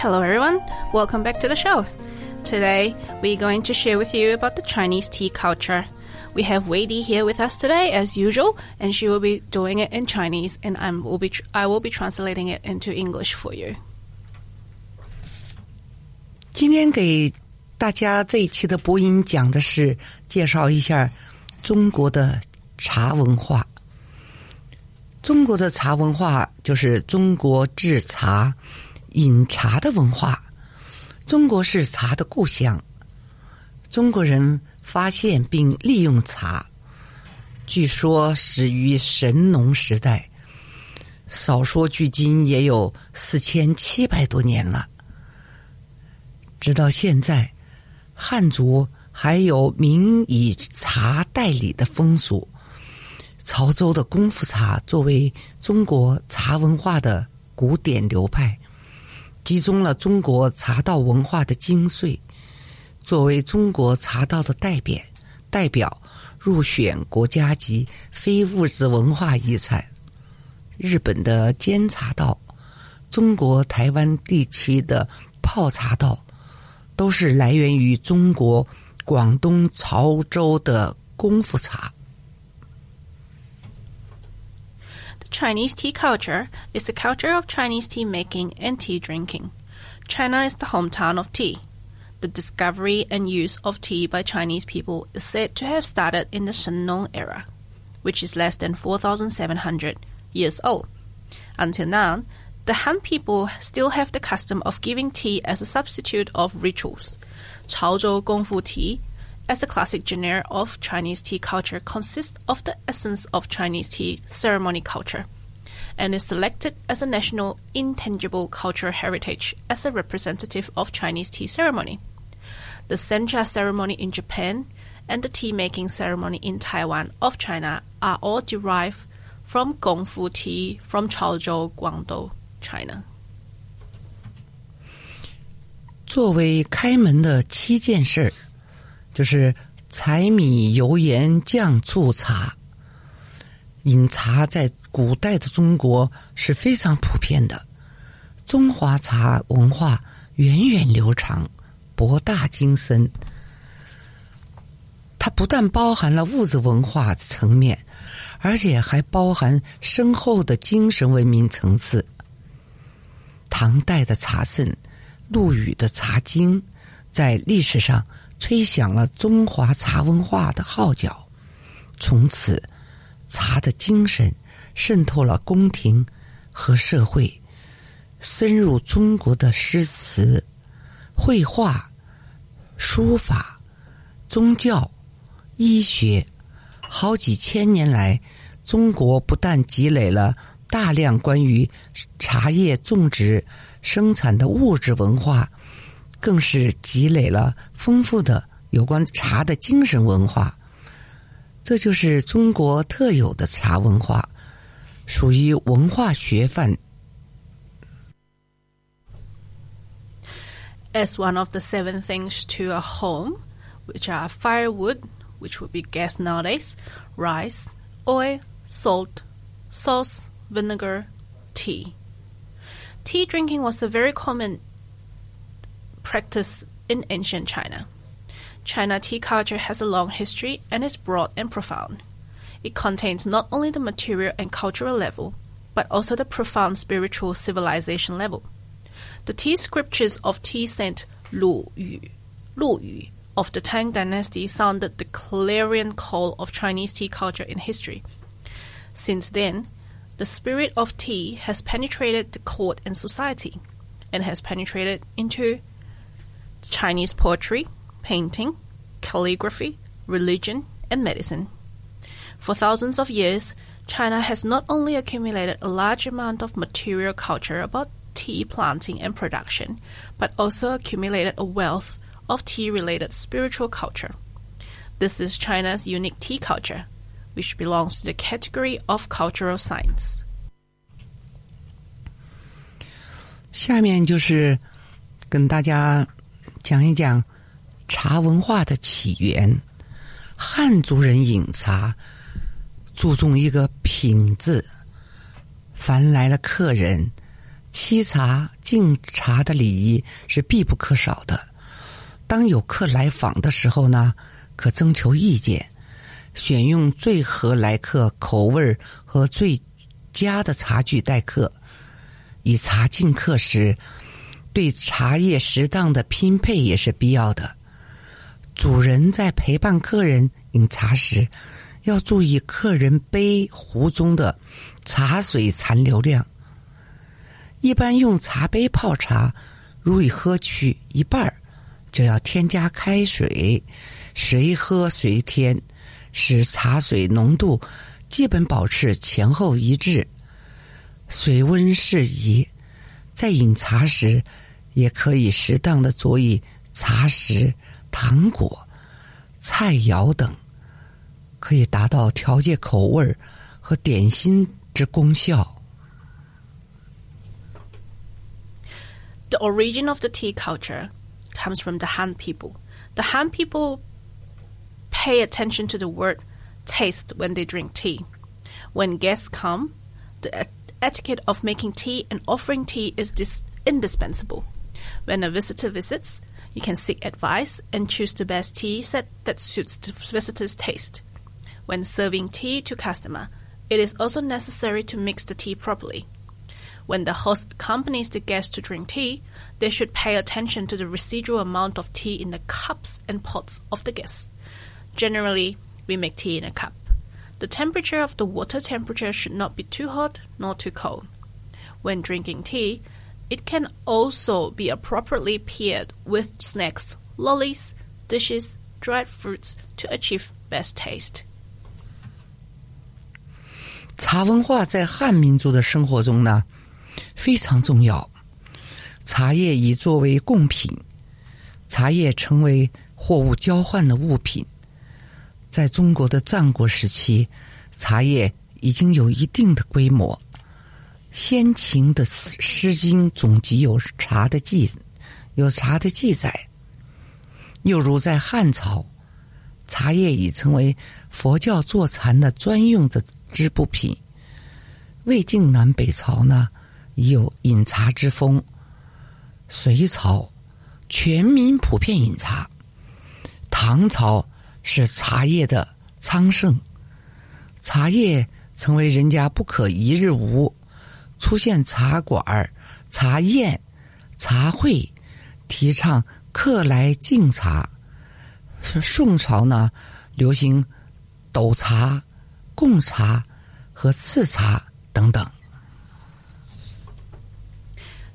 Hello, everyone. Welcome back to the show. Today, we're going to share with you about the Chinese tea culture. We have Weidi here with us today, as usual, and she will be doing it in Chinese, and I will be tr- I will be translating it into English for you. 今天给大家这一期的播音讲的是介绍一下中国的茶文化。中国的茶文化就是中国制茶、 饮茶的文化。中国是茶的故乡，中国人发现并利用茶，据说始于神农时代，少说距今也有四千七百多年了。直到现在，汉族还有民以茶代礼的风俗。潮州的功夫茶作为中国茶文化的古典流派，集中了中国茶道文化的精髓，作为中国茶道的代表，代表入选国家级非物质文化遗产。日本的煎茶道，中国台湾地区的泡茶道。都是来源于中国广东潮州的功夫茶。Chinese tea culture is the culture of Chinese tea making and tea drinking. China is the hometown of tea. The discovery and use of tea by Chinese people is said to have started in the Shen Nong era, which is less than 4,700 years old. Until now, the Han people still have the custom of giving tea as a substitute of rituals. Chaozhou Gongfu tea, as a classic genre of Chinese tea culture, consists of the essence of Chinese tea ceremony culture and is selected as a national intangible cultural heritage as a representative of Chinese tea ceremony. The sencha ceremony in Japan and the tea making ceremony in Taiwan of China are all derived from Gongfu tea from Chaozhou, Guangdong, China. 作为开门的七件事儿， 就是柴米油盐酱醋茶。饮茶在古代的中国是非常普遍的，中华茶文化源远流长，博大精深。它不但包含了物质文化层面，而且还包含深厚的精神文明层次。唐代的茶圣陆羽的《茶经》在历史上吹响了中华茶文化的号角，从此茶的精神渗透了宫廷和社会，深入中国的诗词、绘画、书法、宗教、医学。好几千年来，中国不但积累了大量关于茶叶种植、生产的物质文化，更是积累了丰富的有关茶的精神文化。这就是中国特有的茶文化，属于文化学范。 As one of the seven things to a home, which are firewood, which would be gas nowadays, rice, oil, salt, sauce, vinegar, tea. Tea drinking was a very common practice in ancient China. China tea culture has a long history and is broad and profound. It contains not only the material and cultural level, but also the profound spiritual civilization level. The tea scriptures of tea saint Lu Yu, Lu Yu of the Tang dynasty sounded the clarion call of Chinese tea culture in history. Since then, the spirit of tea has penetrated the court and society, and has penetrated into Chinese poetry, painting, calligraphy, religion, and medicine. For thousands of years, China has not only accumulated a large amount of material culture about tea planting and production, but also accumulated a wealth of tea related spiritual culture. This is China's unique tea culture, which belongs to the category of cultural science. 下面就是跟大家 讲一讲茶文化的起源。汉族人饮茶注重一个品字，凡来了客人，沏茶敬茶的礼仪是必不可少的。当有客来访的时候呢，可征求意见，选用最合来客口味和最佳的茶具待客。以茶敬客时，对茶叶适当的拼配也是必要的。主人在陪伴客人饮茶时，要注意客人杯壶中的茶水残留量。一般用茶杯泡茶，如已喝去一半儿，就要添加开水，随喝随添，使茶水浓度基本保持前后一致。水温适宜，在饮茶时，也可以适当的佐以茶食、糖果、菜肴等，可以达到调节口味和点心之功效。The origin of the tea culture comes from the Han people. The Han people pay attention to the word taste when they drink tea. When guests come, the etiquette of making tea and offering tea is dis- indispensable. When a visitor visits, you can seek advice and choose the best tea set that suits the visitor's taste. When serving tea to customer, it is also necessary to mix the tea properly. When the host accompanies the guest to drink tea, they should pay attention to the residual amount of tea in the cups and pots of the guests. Generally, we make tea in a cup. The temperature of the water temperature should not be too hot nor too cold. When drinking tea, it can also be appropriately paired with snacks, lollies, dishes, dried fruits to achieve best taste. 茶文化在汉民族的生活中呢非常重要。茶叶已作为贡品，茶叶成为货物交换的物品。在中国的战国时期，茶叶已经有一定的规模。 先秦的《诗经》总集有茶的记，有茶的记载。又如在汉朝，茶叶已成为佛教坐禅的专用的织布品。魏晋南北朝呢，已有饮茶之风。隋朝，全民普遍饮茶。唐朝是茶叶的昌盛，茶叶成为人家不可一日无。出现茶馆、茶宴、茶会，提倡客来敬茶。是宋朝呢，流行斗茶、贡茶和赐茶等等。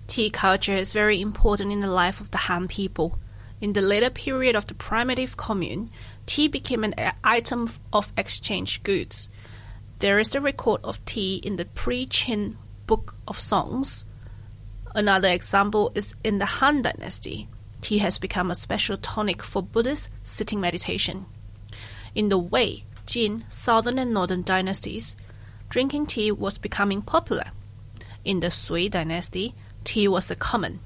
Tea culture is very important in the life of the Han people. In the later period of the primitive commune, tea became an a- item of exchange goods. There is a record of tea in the pre-Qin Book of Songs. Another example is in the Han Dynasty. Tea has become a special tonic for Buddhist sitting meditation. In the Wei, Jin, Southern and Northern dynasties, drinking tea was becoming popular. In the Sui dynasty, tea was a common.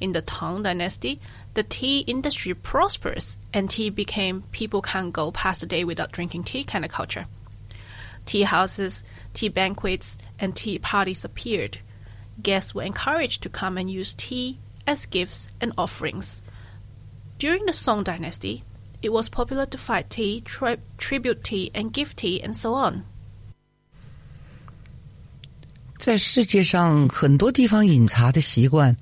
In the Tang dynasty, the tea industry prospers and tea became people can't go past a day without drinking tea kind of culture. Tea houses, tea banquets, and tea parties appeared. Guests were encouraged to come and use tea as gifts and offerings. During the Song dynasty, it was popular to fight tea, tri- tribute tea, and give tea, and so on. 在世界上很多地方饮茶的习惯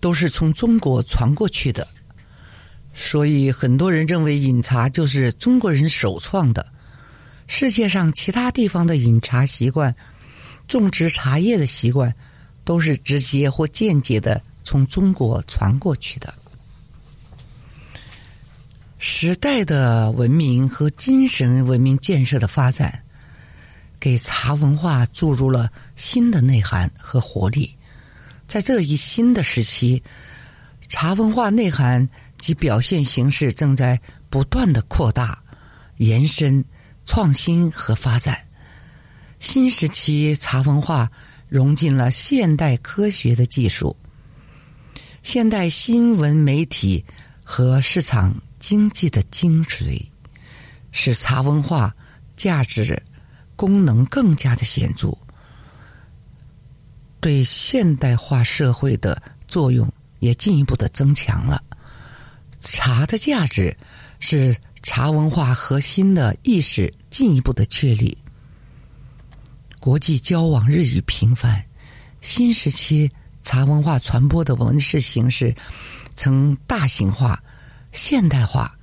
都是从中国传过去的，所以很多人认为饮茶就是中国人首创的。 世界上其他地方的饮茶习惯、种植茶叶的习惯，都是直接或间接的从中国传过去的。时代的文明和精神文明建设的发展，给茶文化注入了新的内涵和活力。在这一新的时期，茶文化内涵及表现形式正在不断的扩大、延伸、创新和发展。新时期茶文化融进了现代科学的技术、现代新闻媒体和市场经济的精髓，使茶文化价值。功能更加的显著，对现代化社会的作用也进一步的增强了。茶的价值是茶文化核心的意识进一步的确立。国际交往日益频繁，新时期茶文化传播的文饰形式呈大型化、现代化、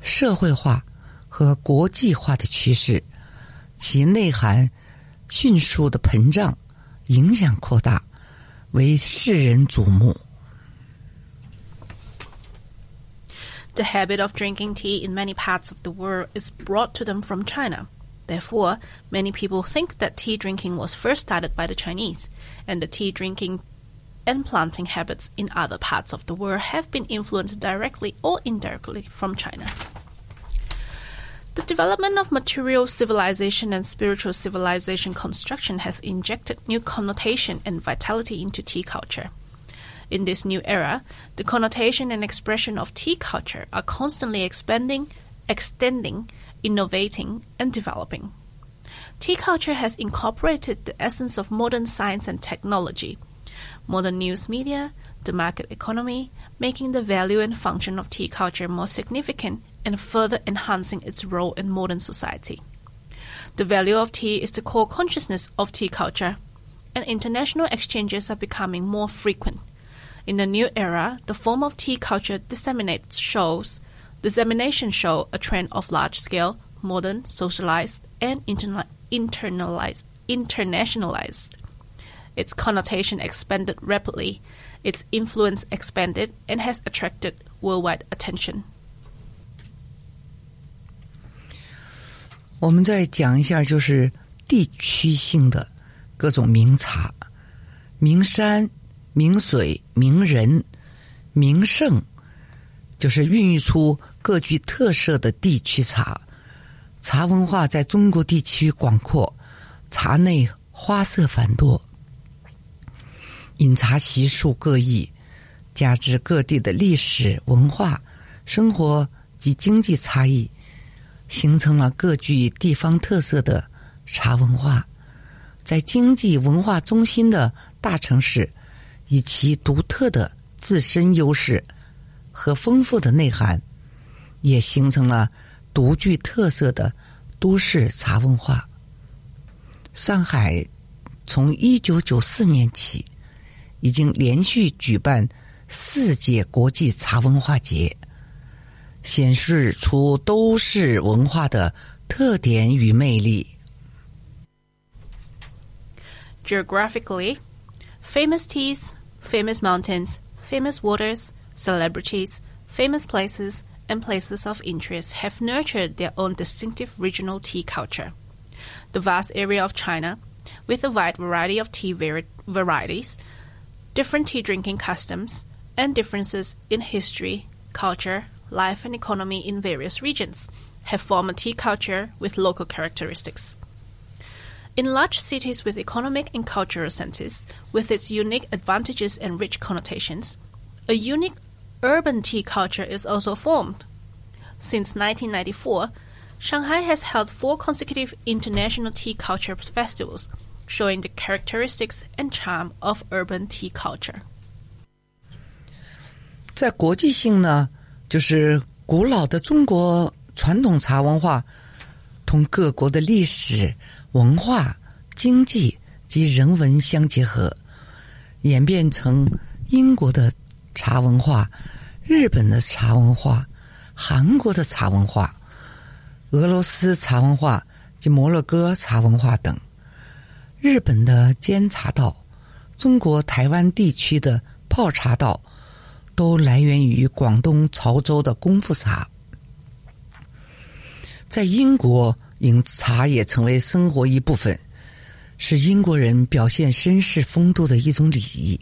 社会化和国际化的趋势。其内涵迅速的膨胀，影响扩大，为世人瞩目。The habit of drinking tea in many parts of the world is brought to them from China. Therefore, many people think that tea drinking was first started by the Chinese, and the tea drinking and planting habits in other parts of the world have been influenced directly or indirectly from China. The development of material civilization and spiritual civilization construction has injected new connotation and vitality into tea culture. In this new era, the connotation and expression of tea culture are constantly expanding, extending, innovating, and developing. Tea culture has incorporated the essence of modern science and technology, modern news media, the market economy, making the value and function of tea culture more significant and further enhancing its role in modern society. The value of tea is the core consciousness of tea culture, and international exchanges are becoming more frequent. In the new era, the form of tea culture disseminates shows dissemination show a trend of large scale, modern, socialized, and interna- internalized, internationalized. Its connotation expanded rapidly, its influence expanded, and has attracted worldwide attention. 我们再讲一下，就是地区性的各种名茶、名山、 名水、名人、名胜，就是孕育出各具特色的地区茶。茶文化在中国地区广阔，茶内花色繁多，饮茶习俗各异，加之各地的历史文化、生活及经济差异。形成了各具地方特色的茶文化，在经济文化中心的大城市，以其独特的自身优势和丰富的内涵，也形成了独具特色的都市茶文化。上海从一九九四年起，已经连续举办四届国际茶文化节。显示出都市文化的特点与魅力。Geographically, famous teas, famous mountains, famous waters, celebrities, famous places, and places of interest have nurtured their own distinctive regional tea culture. The vast area of China, with a wide variety of tea varieties, different tea drinking customs, and differences in history, culture, life and economy in various regions, have formed a tea culture with local characteristics. In large cities with economic and cultural centers, with its unique advantages and rich connotations, a unique urban tea culture is also formed. Since 1994, Shanghai has held four consecutive international tea culture festivals, showing the characteristics and charm of urban tea culture. 在国际性呢，就是古老的中国传统茶文化，同各国的历史 文化、经济及人文相结合，演变成英国的茶文化、日本的茶文化、韩国的茶文化、俄罗斯茶文化及摩洛哥茶文化等。日本的煎茶道，中国台湾地区的泡茶道。都来源于广东潮州的功夫茶。在英国因茶也成为生活一部分，是英国人表现绅士风度的一种礼仪，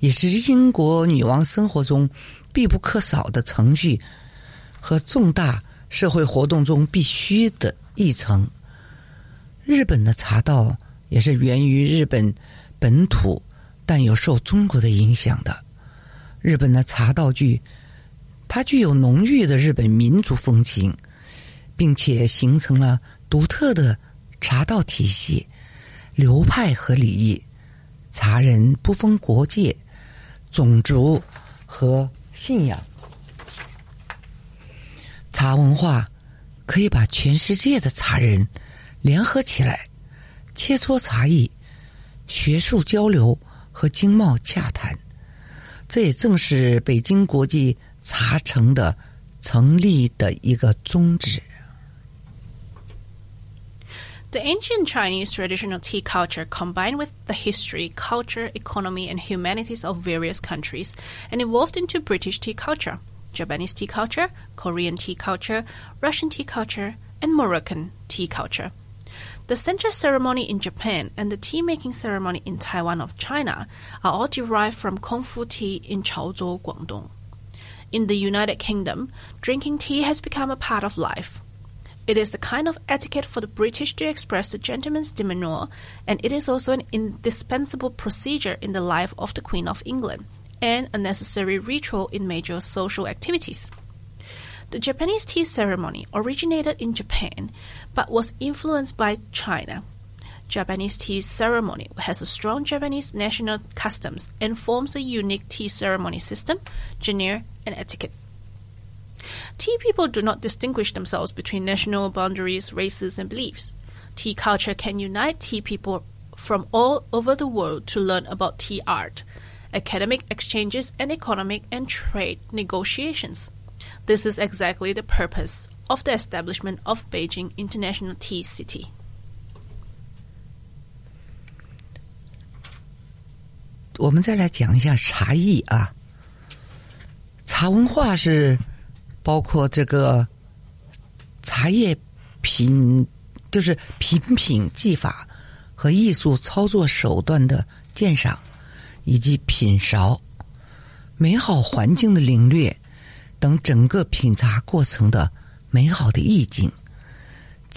也是英国女王生活中必不可少的程序和重大社会活动中必须的议程。日本的茶道也是源于日本本土，但有受中国的影响的。日本的茶道具，它具有浓郁的日本民族风情。并且形成了独特的茶道体系、流派和礼仪。茶人不分国界、种族和信仰，茶文化可以把全世界的茶人联合起来，切磋茶艺、学术交流和经贸洽谈。这也正是北京国际茶城的成立的一个宗旨。The ancient Chinese traditional tea culture combined with the history, culture, economy, and humanities of various countries and evolved into British tea culture, Japanese tea culture, Korean tea culture, Russian tea culture, and Moroccan tea culture. The sencha ceremony in Japan and the tea making ceremony in Taiwan of China are all derived from Kung Fu tea in Chaozhou, Guangdong. In the United Kingdom, drinking tea has become a part of life. It is the kind of etiquette for the British to express the gentleman's demeanour, and it is also an indispensable procedure in the life of the Queen of England, and a necessary ritual in major social activities. The Japanese tea ceremony originated in Japan, but was influenced by China. Japanese tea ceremony has a strong Japanese national customs and forms a unique tea ceremony system, genre, and etiquette. Tea people do not distinguish themselves between national boundaries, races, and beliefs. Tea culture can unite tea people from all over the world to learn about tea art, academic exchanges, and economic and trade negotiations. This is exactly the purpose of the establishment of Beijing International Tea City. 我们再来讲一下茶艺啊，茶文化是 包括这个茶叶品，就是品品技法和艺术操作手段的鉴赏，以及品勺、美好环境的领略等整个品茶过程的美好的意境。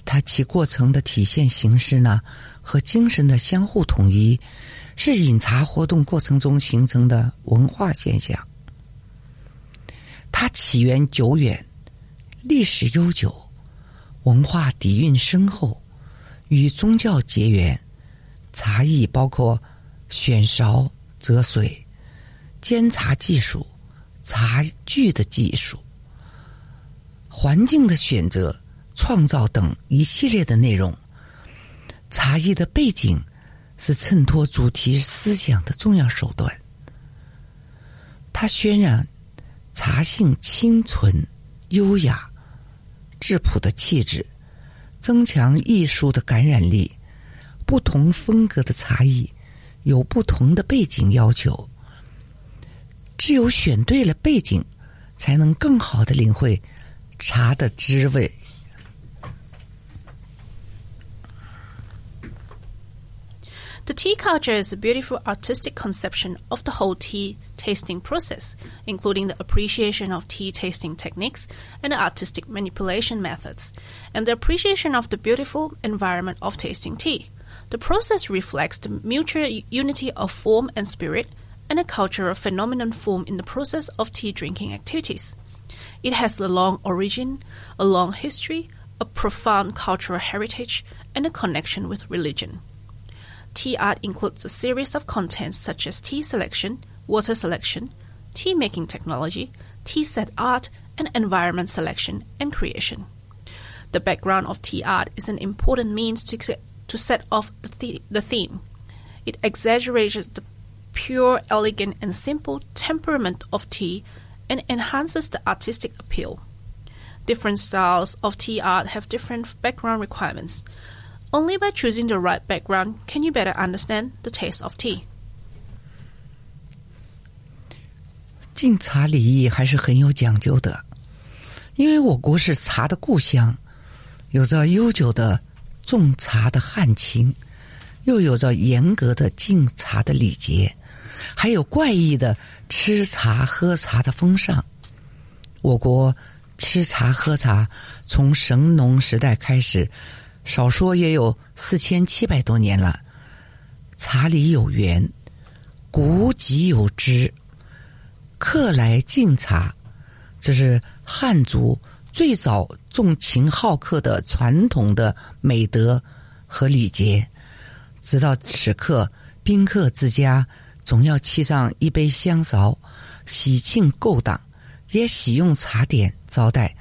它其过程的体现形式呢，和精神的相互统一，是饮茶活动过程中形成的文化现象。它起源久远，历史悠久，文化底蕴深厚，与宗教结缘。茶艺包括选勺、择水、煎茶技术、茶具的技术、环境的选择、创造等一系列的内容。茶艺的背景是衬托主题思想的重要手段，它渲染。茶性清纯、优雅、质朴的气质，增强艺术的感染力。不同风格的茶艺有不同的背景要求，只有选对了背景，才能更好的领会茶的滋味。The tea culture is a beautiful artistic conception of the whole tea tasting process, including the appreciation of tea tasting techniques and artistic manipulation methods, and the appreciation of the beautiful environment of tasting tea. The process reflects the mutual unity of form and spirit and a cultural phenomenon form in the process of tea drinking activities. It has a long origin, a long history, a profound cultural heritage, and a connection with religion. Tea art includes a series of contents such as tea selection, water selection, tea making technology, tea set art, and environment selection and creation. The background of tea art is an important means to, to set off the, the, the theme. It exaggerates the pure, elegant, and simple temperament of tea and enhances the artistic appeal. Different styles of tea art have different background requirements. Only by choosing the right background can you better understand the taste of tea. 敬茶礼仪还是很有讲究的，因为我国是茶的故乡，有着悠久的种茶的汉情，又有着严格的敬茶的礼节，还有怪异的吃茶喝茶的风尚。我国吃茶喝茶从神农时代开始，少说也有四千七百多年了。茶里有缘，古籍有之，客来敬茶，这是汉族最早。重情好客的传统的美德和礼节，直到此刻，宾客之家总要沏上一杯香勺，喜庆勾当，也喜用茶点招待，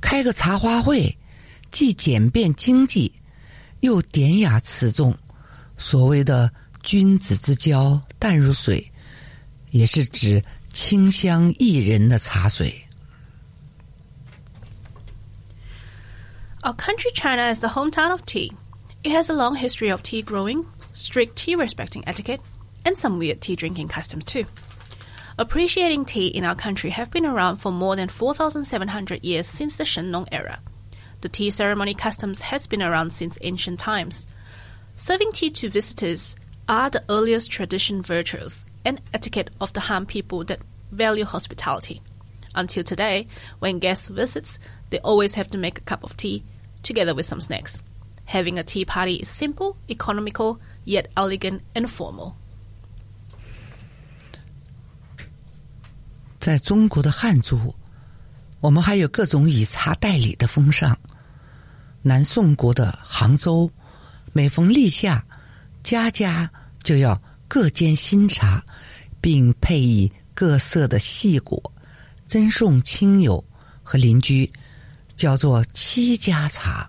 开个茶话会，既简便经济，又典雅持重。所谓的君子之交淡如水，也是指清香宜人的茶水。Our country, China, is the hometown of tea. It has a long history of tea growing, strict tea respecting etiquette, and some weird tea drinking customs too. Appreciating tea in our country have been around for more than 4,700 years since the Shen Nong era. The tea ceremony customs has been around since ancient times. Serving tea to visitors are the earliest tradition virtues and etiquette of the Han people that value hospitality. Until today, when guests visits, they always have to make a cup of tea together with some snacks. Having a tea party is simple, economical, yet elegant and formal. 在中国的汉族，我们还有各种以茶代礼的风尚。南宋国的杭州，每逢立夏，家家就要各煎新茶，并配以 各色的细果，赠送亲友和邻居。叫做七家茶，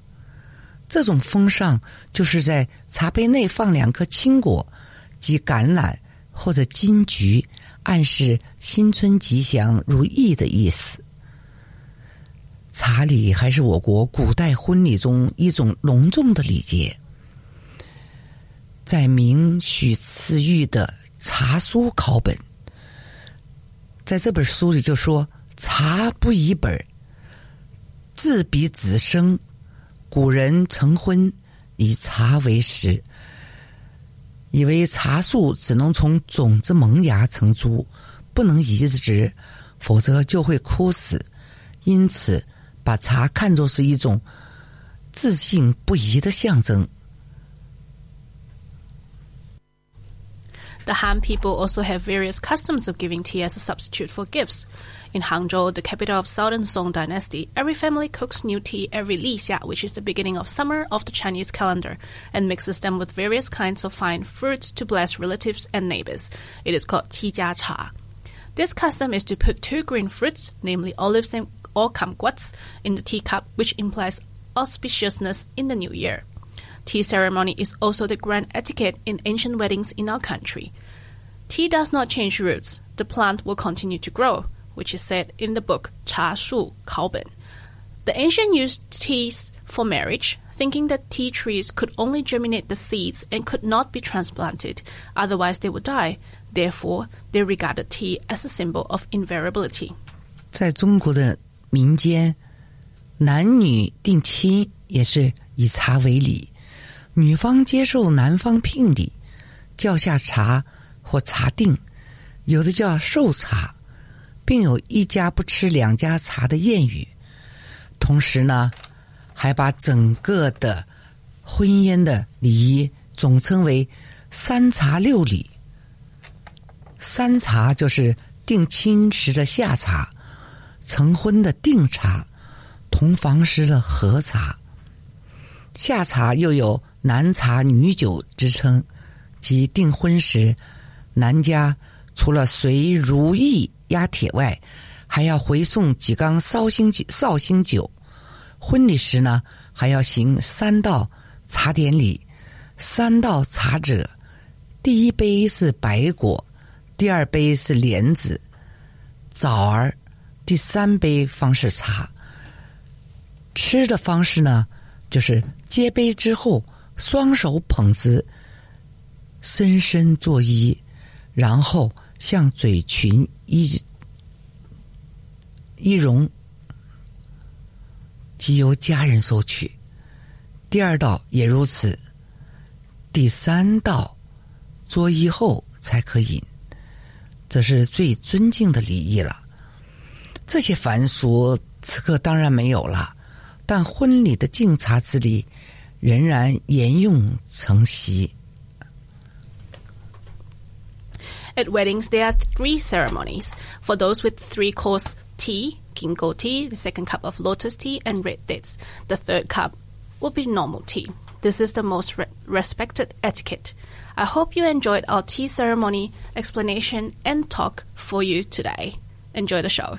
这种风尚就是在茶杯内放两颗青果，即橄榄或者金桔，暗示新春吉祥如意的意思。茶礼还是我国古代婚礼中一种隆重的礼节。在明许赐玉的《茶书考本》，在这本书里就说：“茶不以本。”自比子生，古人成婚以茶为食，以为茶树只能从种子萌芽成株，不能移植，否则就会枯死，因此把茶看作是一种自信不移的象征。The Han people also have various customs of giving tea as a substitute for gifts. In Hangzhou, the capital of Southern Song dynasty, every family cooks new tea every Li Xia, which is the beginning of summer of the Chinese calendar, and mixes them with various kinds of fine fruits to bless relatives and neighbors. It is called Qijia Cha. This custom is to put two green fruits, namely olives and or kumquats, in the teacup, which implies auspiciousness in the new year. Tea ceremony is also the grand etiquette in ancient weddings in our country. Tea does not change roots. The plant will continue to grow which is said in the book Cha Shu Kaoben. The ancient used teas for marriage, thinking that tea trees could only germinate the seeds and could not be transplanted, otherwise they would die. Therefore, they regarded tea as a symbol of invariability. 在中国的民间，男女定亲也是以茶为礼， 女方接受男方聘礼，叫下茶或茶定，有的叫寿茶。并有一家不吃两家茶的谚语，同时呢，还把整个的婚姻的礼仪总称为“三茶六礼”。三茶就是定亲时的下茶，成婚的定茶，同房时的合茶。下茶又有男茶女酒之称，即订婚时，男家除了随如意。压铁外，还要回送几缸绍兴酒。绍兴酒，婚礼时呢，还要行三道茶典礼。三道茶者，第一杯是白果，第二杯是莲子、枣儿，第三杯方是茶。吃的方式呢，就是接杯之后，双手捧之，深深作揖，然后向嘴唇。一一融即由家人收取，第二道也如此，第三道作揖后才可饮，这是最尊敬的礼仪了。这些凡俗此刻当然没有了，但婚礼的敬茶之礼仍然沿用承袭。 At weddings, there are three ceremonies. For those with three course tea, ginkgo tea, the second cup of lotus tea, and red dates, the third cup will be normal tea. This is the most re- respected etiquette. I hope you enjoyed our tea ceremony explanation and talk for you today. Enjoy the show.